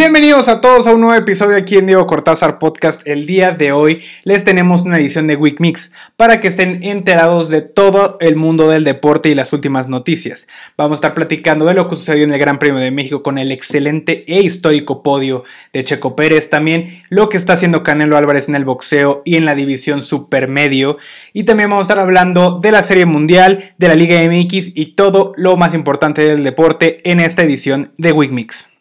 Bienvenidos a todos a un nuevo episodio aquí en Diego Cortázar Podcast. El día de hoy les tenemos una edición de Week Mix para que estén enterados de todo el mundo del deporte y las últimas noticias. Vamos a estar platicando de lo que sucedió en el Gran Premio de México con el excelente e histórico podio de Checo Pérez, también lo que está haciendo Canelo Álvarez en el boxeo y en la división supermedio y también vamos a estar hablando de la Serie Mundial, de la Liga MX y todo lo más importante del deporte en esta edición de Week Mix.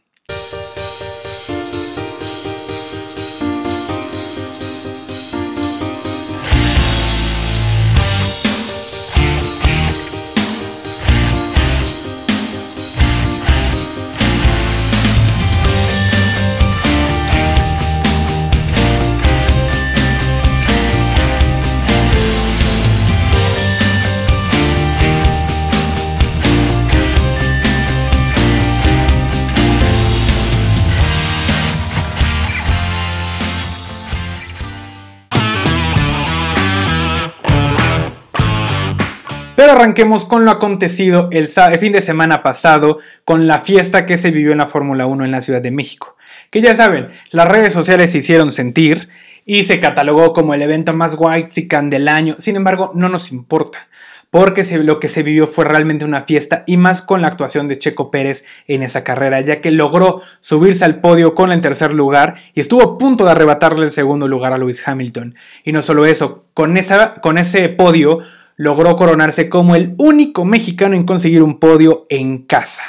Arranquemos con lo acontecido el, fin de semana pasado con la fiesta que se vivió en la Fórmula 1 en la Ciudad de México. Que ya saben, las redes sociales se hicieron sentir y se catalogó como el evento más white del año. Sin embargo, no nos importa porque lo que se vivió fue realmente una fiesta y más con la actuación de Checo Pérez en esa carrera, ya que logró subirse al podio con el tercer lugar y estuvo a punto de arrebatarle el segundo lugar a Lewis Hamilton. Y no solo eso, con ese podio logró coronarse como el único mexicano en conseguir un podio en casa.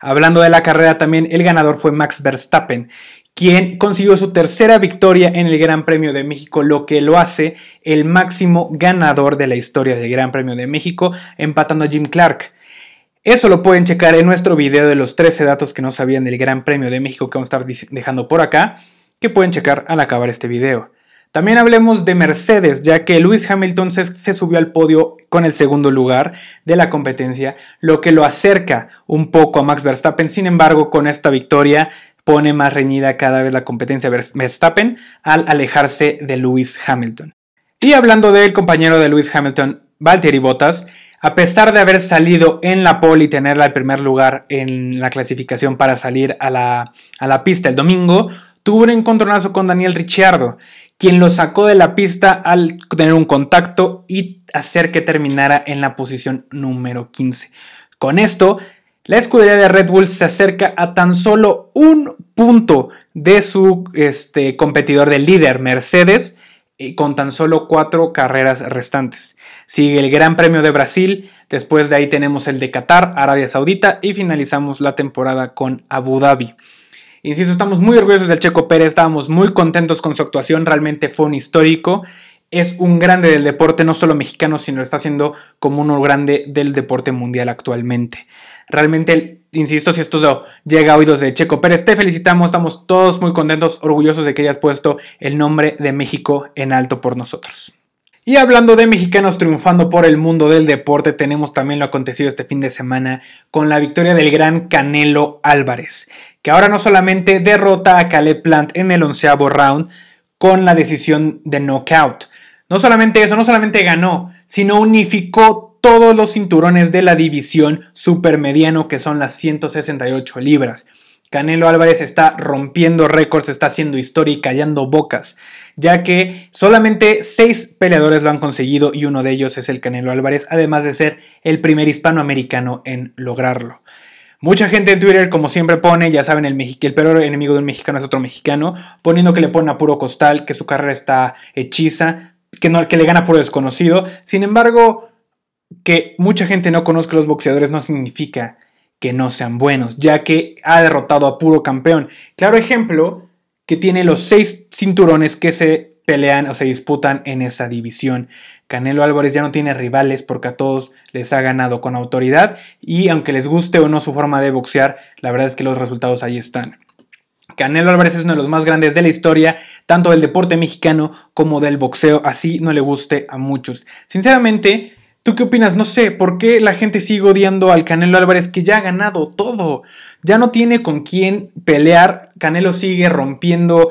Hablando de la carrera también, el ganador fue Max Verstappen, quien consiguió su tercera victoria en el Gran Premio de México, lo que lo hace el máximo ganador de la historia del Gran Premio de México, empatando a Jim Clark. Eso lo pueden checar en nuestro video de los 13 datos que no sabían del Gran Premio de México que vamos a estar dejando por acá, que pueden checar al acabar este video. También hablemos de Mercedes, ya que Lewis Hamilton se, subió al podio con el segundo lugar de la competencia, lo que lo acerca un poco a Max Verstappen. Sin embargo, con esta victoria pone más reñida cada vez la competencia Verstappen al alejarse de Lewis Hamilton. Y hablando del compañero de Lewis Hamilton, Valtteri Bottas, a pesar de haber salido en la pole y tenerla el primer lugar en la clasificación para salir a la, a la pista el domingo, tuvo un encontronazo con Daniel Ricciardo, quien lo sacó de la pista al tener un contacto y hacer que terminara en la posición número 15. Con esto, la escudería de Red Bull se acerca a tan solo un punto de su este, competidor del líder, Mercedes, y con tan solo cuatro carreras restantes. Sigue el Gran Premio de Brasil, después de ahí tenemos el de Qatar, Arabia Saudita y finalizamos la temporada con Abu Dhabi. Insisto, estamos muy orgullosos del Checo Pérez, estábamos muy contentos con su actuación, realmente fue un histórico. Es un grande del deporte, no solo mexicano, sino está haciendo como uno grande del deporte mundial actualmente. Realmente, insisto, si esto llega a oídos de Checo Pérez, te felicitamos, estamos todos muy contentos, orgullosos de que hayas puesto el nombre de México en alto por nosotros. Y hablando de mexicanos triunfando por el mundo del deporte, tenemos también lo acontecido este fin de semana con la victoria del gran Canelo Álvarez, que ahora no solamente derrota a Caleb Plant en el onceavo round con la decisión de knockout. No solamente eso, no solamente ganó, sino unificó todos los cinturones de la división supermediano que son las 168 libras. Canelo Álvarez está rompiendo récords, está haciendo historia y callando bocas, ya que solamente seis peleadores lo han conseguido y uno de ellos es el Canelo Álvarez, además de ser el primer hispanoamericano en lograrlo. Mucha gente en Twitter, como siempre pone, ya saben, el, el peor enemigo de un mexicano es otro mexicano, poniendo que le pone a puro costal, que su carrera está hechiza, que, no, que le gana puro desconocido. Sin embargo, que mucha gente no conozca a los boxeadores no significa que no sean buenos, ya que ha derrotado a puro campeón. Claro ejemplo que tiene los seis cinturones que se pelean o se disputan en esa división. Canelo Álvarez ya no tiene rivales porque a todos les ha ganado con autoridad y aunque les guste o no su forma de boxear, la verdad es que los resultados ahí están. Canelo Álvarez es uno de los más grandes de la historia, tanto del deporte mexicano como del boxeo, así no le guste a muchos. Sinceramente, ¿Tú qué opinas? No sé, ¿por qué la gente sigue odiando al Canelo Álvarez que ya ha ganado todo? Ya no tiene con quién pelear. Canelo sigue rompiendo,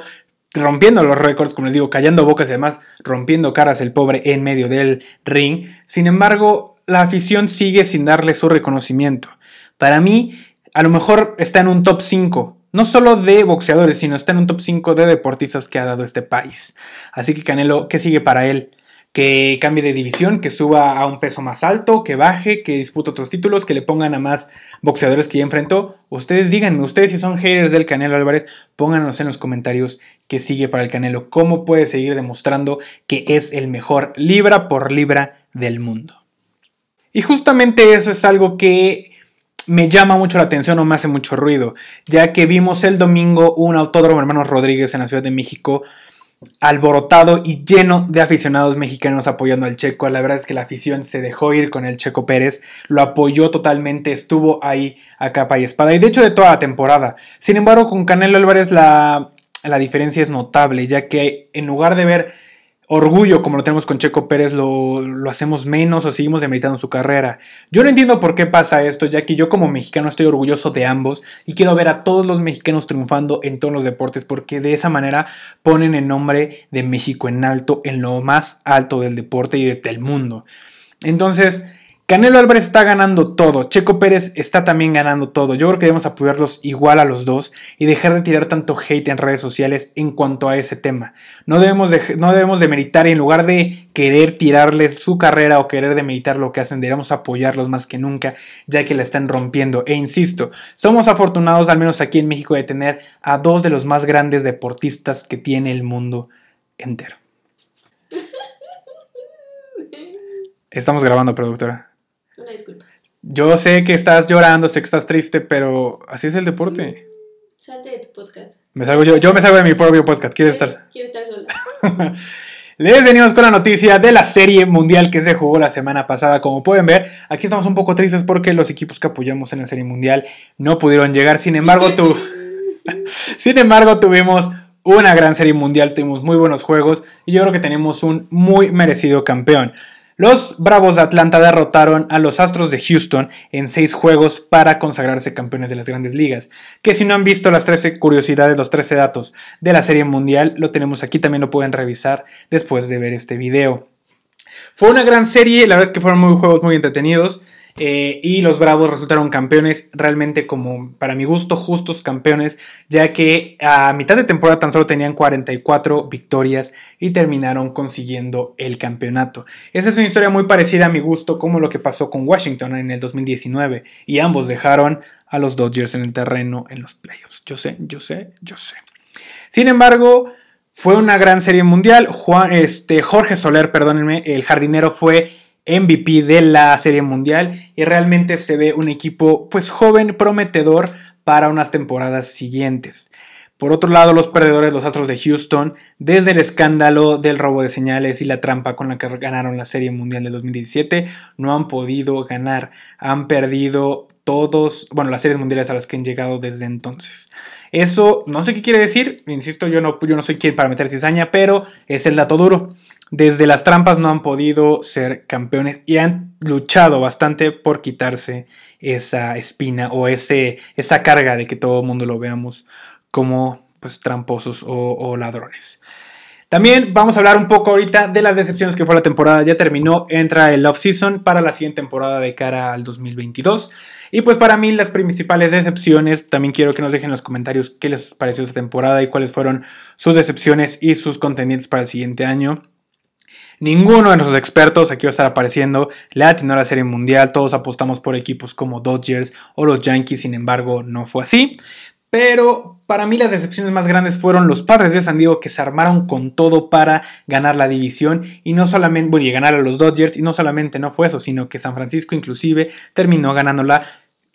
rompiendo los récords, como les digo, callando bocas y además rompiendo caras el pobre en medio del ring. Sin embargo, la afición sigue sin darle su reconocimiento. Para mí, a lo mejor está en un top 5 no solo de boxeadores, sino está en un top 5 de deportistas que ha dado este país. Así que Canelo, ¿qué sigue para él? Que cambie de división, que suba a un peso más alto, que baje, que dispute otros títulos, que le pongan a más boxeadores que ya enfrentó. Ustedes díganme, ustedes si son haters del Canelo Álvarez, pónganos en los comentarios qué sigue para el Canelo, cómo puede seguir demostrando que es el mejor libra por libra del mundo. Y justamente eso es algo que me llama mucho la atención o me hace mucho ruido, ya que vimos el domingo un autódromo hermanos Rodríguez en la Ciudad de México alborotado y lleno de aficionados mexicanos apoyando al Checo. La verdad es que la afición se dejó ir con el Checo Pérez, lo apoyó totalmente, estuvo ahí a capa y espada y de hecho de toda la temporada. Sin embargo, con Canelo Álvarez la, la diferencia es notable, ya que en lugar de ver orgullo como lo tenemos con Checo Pérez lo, hacemos menos o seguimos demeritando su carrera. Yo no entiendo por qué pasa esto, ya que yo como mexicano estoy orgulloso de ambos y quiero ver a todos los mexicanos triunfando en todos los deportes porque de esa manera ponen el nombre de México en alto, en lo más alto del deporte y del mundo. Entonces, Canelo Álvarez está ganando todo, Checo Pérez está también ganando todo. Yo creo que debemos apoyarlos igual a los dos y dejar de tirar tanto hate en redes sociales en cuanto a ese tema. No debemos de, no debemos de meditar en lugar de querer tirarles su carrera o querer demeritar lo que hacen, deberíamos apoyarlos más que nunca, ya que la están rompiendo. E insisto, somos afortunados, al menos aquí en México, de tener a dos de los más grandes deportistas que tiene el mundo entero. Estamos grabando, productora. Una disculpa. Yo sé que estás llorando, sé que estás triste, pero así es el deporte. Salte de tu podcast. Me salgo yo, yo me salgo de mi propio podcast. ¿Quieres estar? Quiero estar sola. Les venimos con la noticia de la serie mundial que se jugó la semana pasada. Como pueden ver, aquí estamos un poco tristes porque los equipos que apoyamos en la serie mundial no pudieron llegar. Sin embargo, tú, sin embargo, tuvimos una gran serie mundial, tuvimos muy buenos juegos y yo creo que tenemos un muy merecido campeón. Los Bravos de Atlanta derrotaron a los Astros de Houston en seis juegos para consagrarse campeones de las grandes ligas. Que si no han visto las 13 curiosidades, los 13 datos de la Serie Mundial, lo tenemos aquí, también lo pueden revisar después de ver este video. Fue una gran serie, la verdad es que fueron muy juegos muy entretenidos. Eh, y los Bravos resultaron campeones, realmente como para mi gusto, justos campeones, ya que a mitad de temporada tan solo tenían 44 victorias y terminaron consiguiendo el campeonato. Esa es una historia muy parecida a mi gusto como lo que pasó con Washington en el 2019 y ambos dejaron a los Dodgers en el terreno en los playoffs. Yo sé, yo sé, yo sé. Sin embargo, fue una gran serie mundial. Este, Jorge Soler, perdónenme, el jardinero fue MVP de la Serie Mundial y realmente se ve un equipo pues joven, prometedor para unas temporadas siguientes. Por otro lado, los perdedores, los Astros de Houston, desde el escándalo del robo de señales y la trampa con la que ganaron la Serie Mundial de 2017, no han podido ganar. Han perdido todos, bueno, las series mundiales a las que han llegado desde entonces. Eso no sé qué quiere decir, insisto, yo no, yo no soy quien para meter cizaña, pero es el dato duro. Desde las trampas no han podido ser campeones y han luchado bastante por quitarse esa espina o ese, esa carga de que todo el mundo lo veamos como pues tramposos o, ladrones. También vamos a hablar un poco ahorita de las decepciones que fue la temporada. Ya terminó, entra el off-season para la siguiente temporada de cara al 2022. Y pues para mí las principales decepciones, también quiero que nos dejen en los comentarios qué les pareció esta temporada y cuáles fueron sus decepciones y sus contendientes para el siguiente año. Ninguno de nuestros expertos, aquí va a estar apareciendo, le atinó a la Serie Mundial. Todos apostamos por equipos como Dodgers o los Yankees, sin embargo, no fue así. Pero para mí las decepciones más grandes fueron los padres de San Diego que se armaron con todo para ganar la división y no solamente, bueno, y ganar a los Dodgers y no solamente no fue eso, sino que San Francisco inclusive terminó ganándola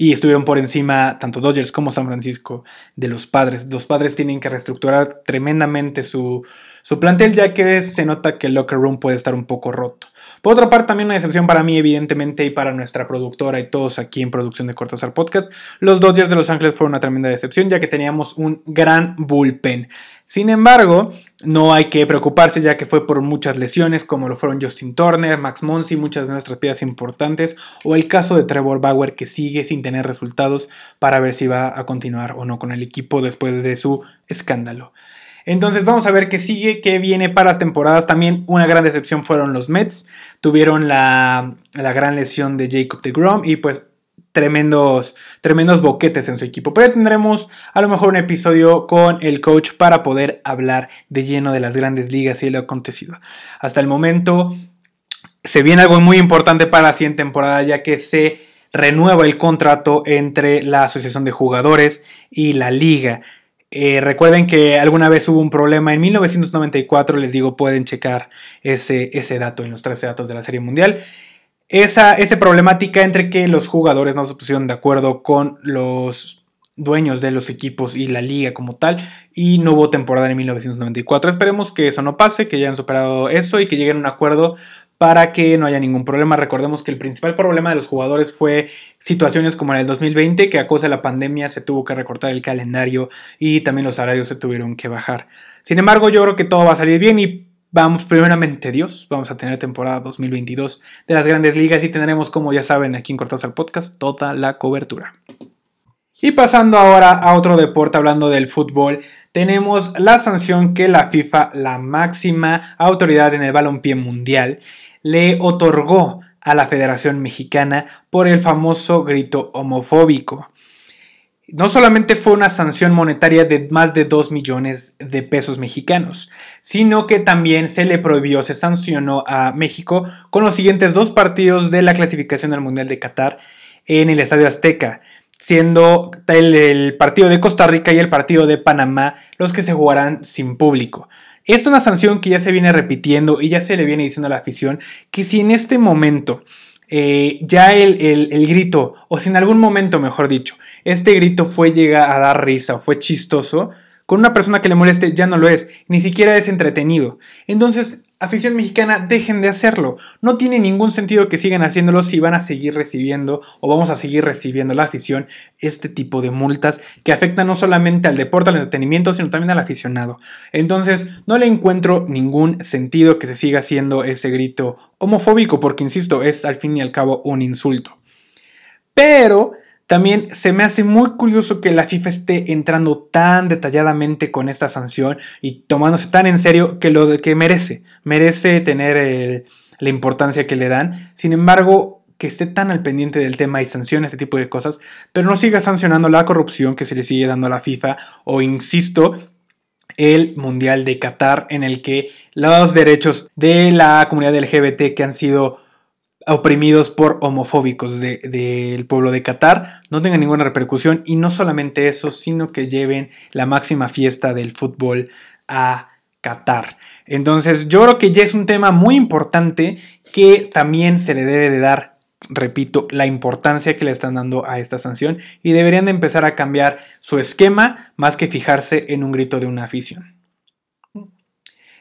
y estuvieron por encima tanto Dodgers como San Francisco de los padres. Los padres tienen que reestructurar tremendamente su, su plantel ya que se nota que el locker room puede estar un poco roto. Por otra parte, también una decepción para mí, evidentemente, y para nuestra productora y todos aquí en producción de Cortázar Podcast. Los Dodgers de Los Ángeles fueron una tremenda decepción, ya que teníamos un gran bullpen. Sin embargo, no hay que preocuparse ya que fue por muchas lesiones, como lo fueron Justin Turner, Max Monsi, muchas de nuestras piezas importantes, o el caso de Trevor Bauer que sigue sin tener resultados para ver si va a continuar o no con el equipo después de su escándalo. Entonces vamos a ver qué sigue, qué viene para las temporadas. También una gran decepción fueron los Mets. Tuvieron la, gran lesión de Jacob de Grom y pues tremendos, tremendos boquetes en su equipo. Pero tendremos a lo mejor un episodio con el coach para poder hablar de lleno de las grandes ligas y lo acontecido. Hasta el momento se viene algo muy importante para la siguiente temporada ya que se renueva el contrato entre la Asociación de Jugadores y la liga. Eh, recuerden que alguna vez hubo un problema en 1994, les digo, pueden checar ese, ese dato en los 13 datos de la Serie Mundial esa, problemática entre que los jugadores no se pusieron de acuerdo con los dueños de los equipos y la liga como tal y no hubo temporada en 1994. Esperemos que eso no pase, que ya hayan superado eso y que lleguen a un acuerdo para que no haya ningún problema. Recordemos que el principal problema de los jugadores fue situaciones como en el 2020, que a causa de la pandemia se tuvo que recortar el calendario y también los salarios se tuvieron que bajar. Sin embargo, yo creo que todo va a salir bien y Vamos, primeramente Dios, vamos a tener temporada 2022 de las grandes ligas y tendremos, como ya saben, aquí en Cortázar Podcast, toda la cobertura. Y pasando ahora a otro deporte, hablando del fútbol, tenemos la sanción que la FIFA, la máxima autoridad en el balompié mundial, le otorgó a la Federación Mexicana por el famoso grito homofóbico no solamente fue una sanción monetaria de más de 2 millones de pesos mexicanos, sino que también se le prohibió, se sancionó a México con los siguientes dos partidos de la clasificación al Mundial de Qatar en el Estadio Azteca, siendo el, partido de Costa Rica y el partido de Panamá los que se jugarán sin público. Esta es una sanción que ya se viene repitiendo y ya se le viene diciendo a la afición que si en este momento eh, ya el, el, grito, o si en algún momento, mejor dicho, este grito fue llega a dar risa, fue chistoso, con una persona que le moleste ya no lo es, ni siquiera es entretenido. Entonces, afición mexicana, dejen de hacerlo. No tiene ningún sentido que sigan haciéndolo si van a seguir recibiendo o vamos a seguir recibiendo la afición este tipo de multas que afectan no solamente al deporte, al entretenimiento, sino también al aficionado. Entonces, no le encuentro ningún sentido que se siga haciendo ese grito homofóbico, porque insisto, es al fin y al cabo un insulto. Pero también se me hace muy curioso que la FIFA esté entrando tan detalladamente con esta sanción y tomándose tan en serio que lo que merece. Merece tener la importancia que le dan. Sin embargo, que esté tan al pendiente del tema y sancione este tipo de cosas, pero no siga sancionando la corrupción que se le sigue dando a la FIFA o, insisto, el Mundial de Qatar en el que los derechos de la comunidad LGBT que han sido oprimidos por homofóbicos del pueblo de Qatar no tengan ninguna repercusión y no solamente eso, sino que lleven la máxima fiesta del fútbol a Qatar. Entonces yo creo que ya es un tema muy importante que también se le debe de dar, repito, la importancia que le están dando a esta sanción y deberían de empezar a cambiar su esquema más que fijarse en un grito de una afición.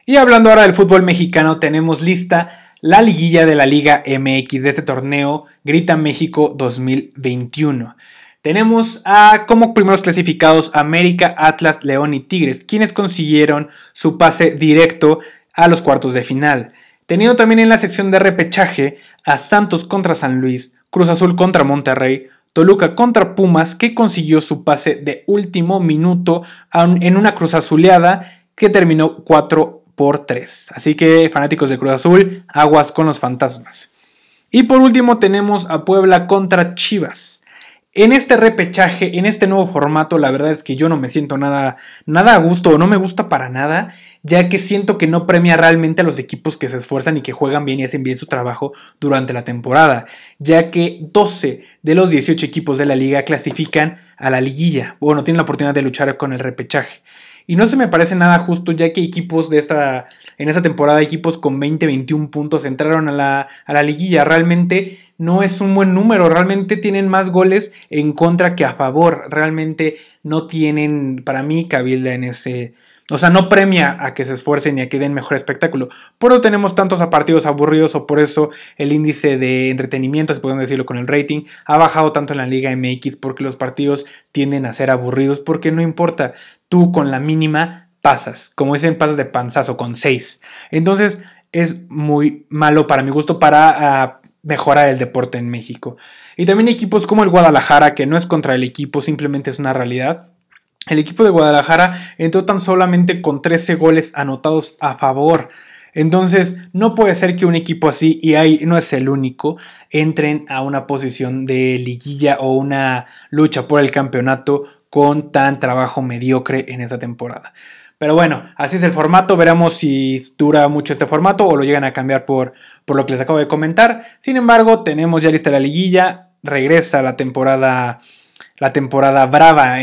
Y hablando ahora del fútbol mexicano, tenemos lista la liguilla de la Liga MX de ese torneo Grita México 2021. Tenemos a como primeros clasificados América, Atlas, León y Tigres, quienes consiguieron su pase directo a los cuartos de final. Teniendo también en la sección de repechaje a Santos contra San Luis, Cruz Azul contra Monterrey, Toluca contra Pumas, que consiguió su pase de último minuto en una cruz azuleada que terminó 4 por 3. Así que fanáticos del Cruz Azul, aguas con los fantasmas. Y por último tenemos a Puebla contra Chivas. En este repechaje, en este nuevo formato, la verdad es que yo no me siento nada, nada a gusto o no me gusta para nada, ya que siento que no premia realmente a los equipos que se esfuerzan y que juegan bien y hacen bien su trabajo durante la temporada, ya que 12 de los 18 equipos de la liga clasifican a la liguilla, bueno, tienen la oportunidad de luchar con el repechaje. Y no se me parece nada justo, ya que equipos de esta, en esta temporada, equipos con 20, 21 puntos entraron a la, a la liguilla. Realmente no es un buen número, realmente tienen más goles en contra que a favor. Realmente no tienen, para mí, cabida en ese, o sea, no premia a que se esfuercen y a que den mejor espectáculo. Por eso tenemos tantos partidos aburridos o por eso el índice de entretenimiento, si podemos decirlo con el rating, ha bajado tanto en la Liga MX porque los partidos tienden a ser aburridos porque no importa, tú con la mínima pasas, como dicen, pasas de panzazo con 6. Entonces es muy malo para mi gusto para ah, mejorar el deporte en México. Y también equipos como el Guadalajara, que no es contra el equipo, simplemente es una realidad el equipo de Guadalajara entró tan solamente con 13 goles anotados a favor. Entonces, no puede ser que un equipo así, y ahí no es el único, entren a una posición de liguilla o una lucha por el campeonato con tan trabajo mediocre en esta temporada. Pero bueno, así es el formato. Veremos si dura mucho este formato o lo llegan a cambiar por, por lo que les acabo de comentar. Sin embargo, tenemos ya lista la liguilla. Regresa la temporada, la temporada brava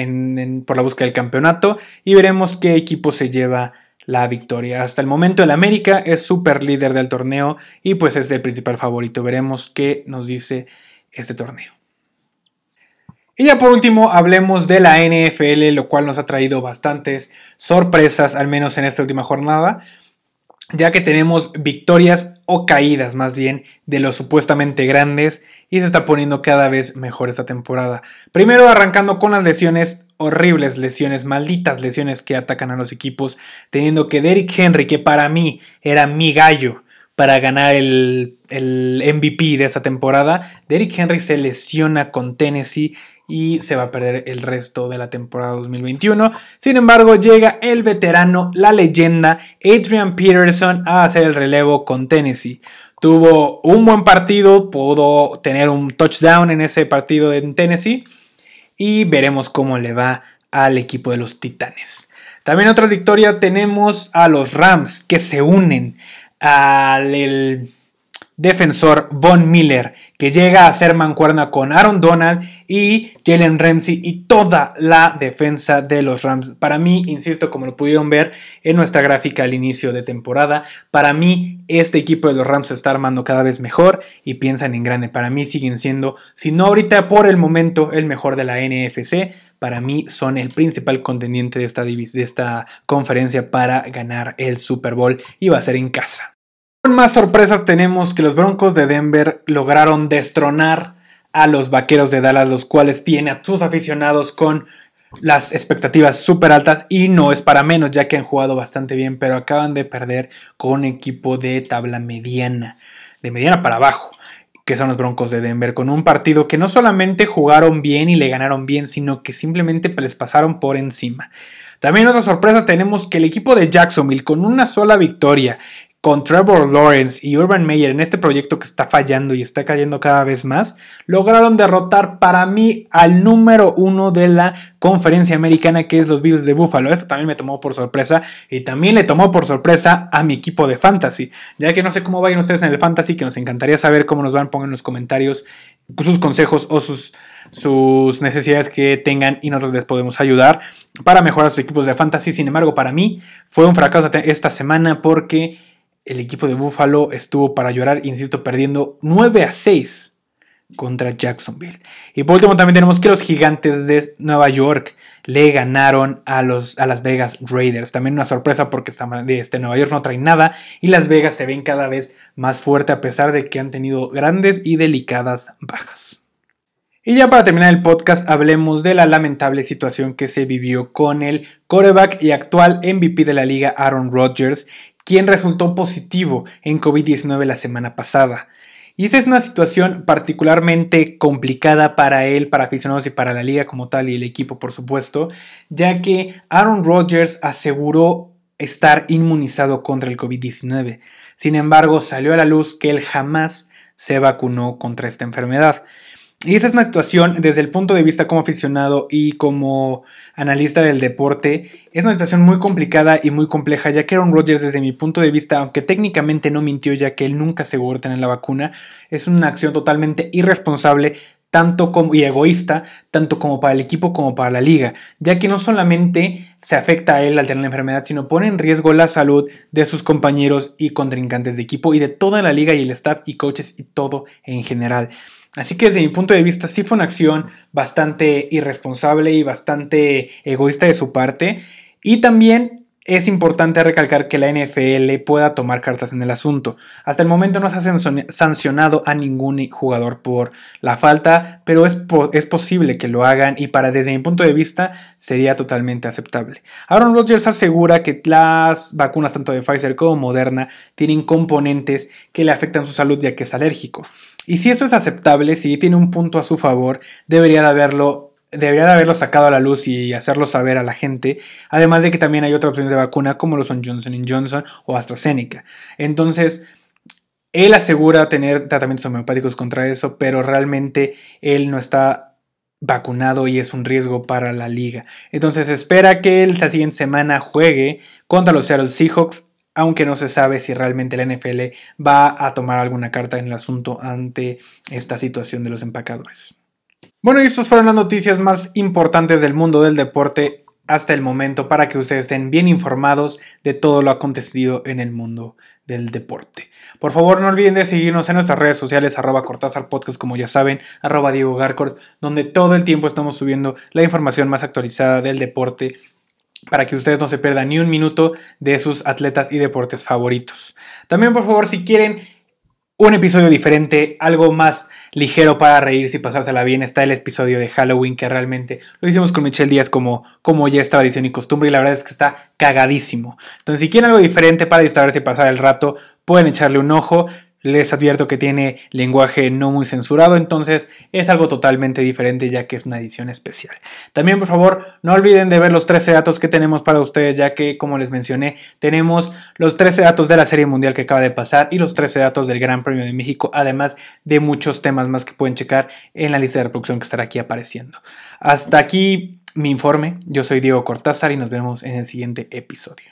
por la búsqueda del campeonato. Y veremos qué equipo se lleva la victoria. Hasta el momento el América es super líder del torneo y pues es el principal favorito. Veremos qué nos dice este torneo. Y ya por último hablemos de la NFL, lo cual nos ha traído bastantes sorpresas, al menos en esta última jornada ya que tenemos victorias o caídas más bien de los supuestamente grandes y se está poniendo cada vez mejor esta temporada. Primero arrancando con las lesiones, horribles lesiones, malditas lesiones que atacan a los equipos, teniendo que Derrick Henry, que para mí era mi gallo para ganar el, el MVP de esa temporada, Derrick Henry se lesiona con Tennessee y se va a perder el resto de la temporada 2021. Sin embargo, llega el veterano, la leyenda Adrian Peterson a hacer el relevo con Tennessee. Tuvo un buen partido, pudo tener un touchdown en ese partido en Tennessee y veremos cómo le va al equipo de los Titanes. También otra victoria tenemos a los Rams que se unen al defensor Von Miller, que llega a ser mancuerna con Aaron Donald y Jalen Ramsey y toda la defensa de los Rams. Para mí, insisto, como lo pudieron ver en nuestra gráfica al inicio de temporada, para mí este equipo de los Rams se está armando cada vez mejor y piensan en grande. Para mí siguen siendo, si no ahorita por el momento, el mejor de la NFC. Para mí son el principal contendiente de esta, de esta conferencia para ganar el Super Bowl y va a ser en casa. Más sorpresas tenemos que los Broncos de Denver lograron destronar a los Vaqueros de Dallas, los cuales tiene a sus aficionados con las expectativas súper altas y no es para menos ya que han jugado bastante bien, pero acaban de perder con un equipo de tabla mediana, de mediana para abajo que son los Broncos de Denver, con un partido que no solamente jugaron bien y le ganaron bien, sino que simplemente les pasaron por encima. También otra sorpresa tenemos que el equipo de Jacksonville, con una sola victoria con Trevor Lawrence y Urban Meyer en este proyecto que está fallando y está cayendo cada vez más, lograron derrotar para mí al número uno de la conferencia americana que es los Bills de Buffalo. Esto también me tomó por sorpresa y también le tomó por sorpresa a mi equipo de fantasy. Ya que no sé cómo vayan ustedes en el fantasy, que nos encantaría saber cómo nos van, pongan en los comentarios sus consejos o sus, sus necesidades que tengan y nosotros les podemos ayudar para mejorar sus equipos de fantasy. Sin embargo, para mí fue un fracaso esta semana porque el equipo de Buffalo estuvo para llorar, insisto, perdiendo 9 a 6 contra Jacksonville. Y por último también tenemos que los gigantes de Nueva York le ganaron a, los, a Las Vegas Raiders. También una sorpresa porque este Nueva York no trae nada y Las Vegas se ven cada vez más fuerte a pesar de que han tenido grandes y delicadas bajas. Y ya para terminar el podcast hablemos de la lamentable situación que se vivió con el coreback y actual MVP de la liga Aaron Rodgers, quien resultó positivo en COVID-19 la semana pasada. Y esta es una situación particularmente complicada para él, para aficionados y para la liga como tal y el equipo por supuesto, ya que Aaron Rodgers aseguró estar inmunizado contra el COVID-19. Sin embargo, salió a la luz que él jamás se vacunó contra esta enfermedad. Y esa es una situación desde el punto de vista como aficionado y como analista del deporte, es una situación muy complicada y muy compleja, ya que Aaron Rodgers desde mi punto de vista, aunque técnicamente no mintió ya que él nunca aseguró tener la vacuna, es una acción totalmente irresponsable tanto como y egoísta, tanto como para el equipo como para la liga, ya que no solamente se afecta a él al tener la enfermedad, sino pone en riesgo la salud de sus compañeros y contrincantes de equipo y de toda la liga y el staff y coaches y todo en general. Así que desde mi punto de vista sí fue una acción bastante irresponsable y bastante egoísta de su parte. Y también es importante recalcar que la NFL pueda tomar cartas en el asunto. Hasta el momento no se ha sancionado a ningún jugador por la falta, pero es, posible que lo hagan y para desde mi punto de vista sería totalmente aceptable. Aaron Rodgers asegura que las vacunas tanto de Pfizer como Moderna tienen componentes que le afectan su salud ya que es alérgico. Y si esto es aceptable, si tiene un punto a su favor, debería de haberlo debería de haberlo sacado a la luz y hacerlo saber a la gente. Además de que también hay otras opciones de vacuna como lo son Johnson Johnson o AstraZeneca. Entonces, él asegura tener tratamientos homeopáticos contra eso, pero realmente él no está vacunado y es un riesgo para la liga. Entonces espera que él la siguiente semana juegue contra los Seattle Seahawks, aunque no se sabe si realmente la NFL va a tomar alguna carta en el asunto ante esta situación de los empacadores. Bueno, y estas fueron las noticias más importantes del mundo del deporte hasta el momento para que ustedes estén bien informados de todo lo acontecido en el mundo del deporte. Por favor, no olviden de seguirnos en nuestras redes sociales, arroba Cortázar Podcast, como ya saben, arroba Diego Garcord, donde todo el tiempo estamos subiendo la información más actualizada del deporte para que ustedes no se pierdan ni un minuto de sus atletas y deportes favoritos. También, por favor, si quieren un episodio diferente, algo más ligero para reírse y pasársela bien. Está el episodio de Halloween que realmente lo hicimos con Michelle Díaz como, como ya es tradición y costumbre y la verdad es que está cagadísimo. Entonces si quieren algo diferente para distraerse y pasar el rato, pueden echarle un ojo. Les advierto que tiene lenguaje no muy censurado, entonces es algo totalmente diferente ya que es una edición especial. También, por favor, no olviden de ver los 13 datos que tenemos para ustedes, ya que, como les mencioné, tenemos los 13 datos de la Serie Mundial que acaba de pasar y los 13 datos del Gran Premio de México, además de muchos temas más que pueden checar en la lista de reproducción que estará aquí apareciendo. Hasta aquí mi informe. Yo soy Diego Cortázar y nos vemos en el siguiente episodio.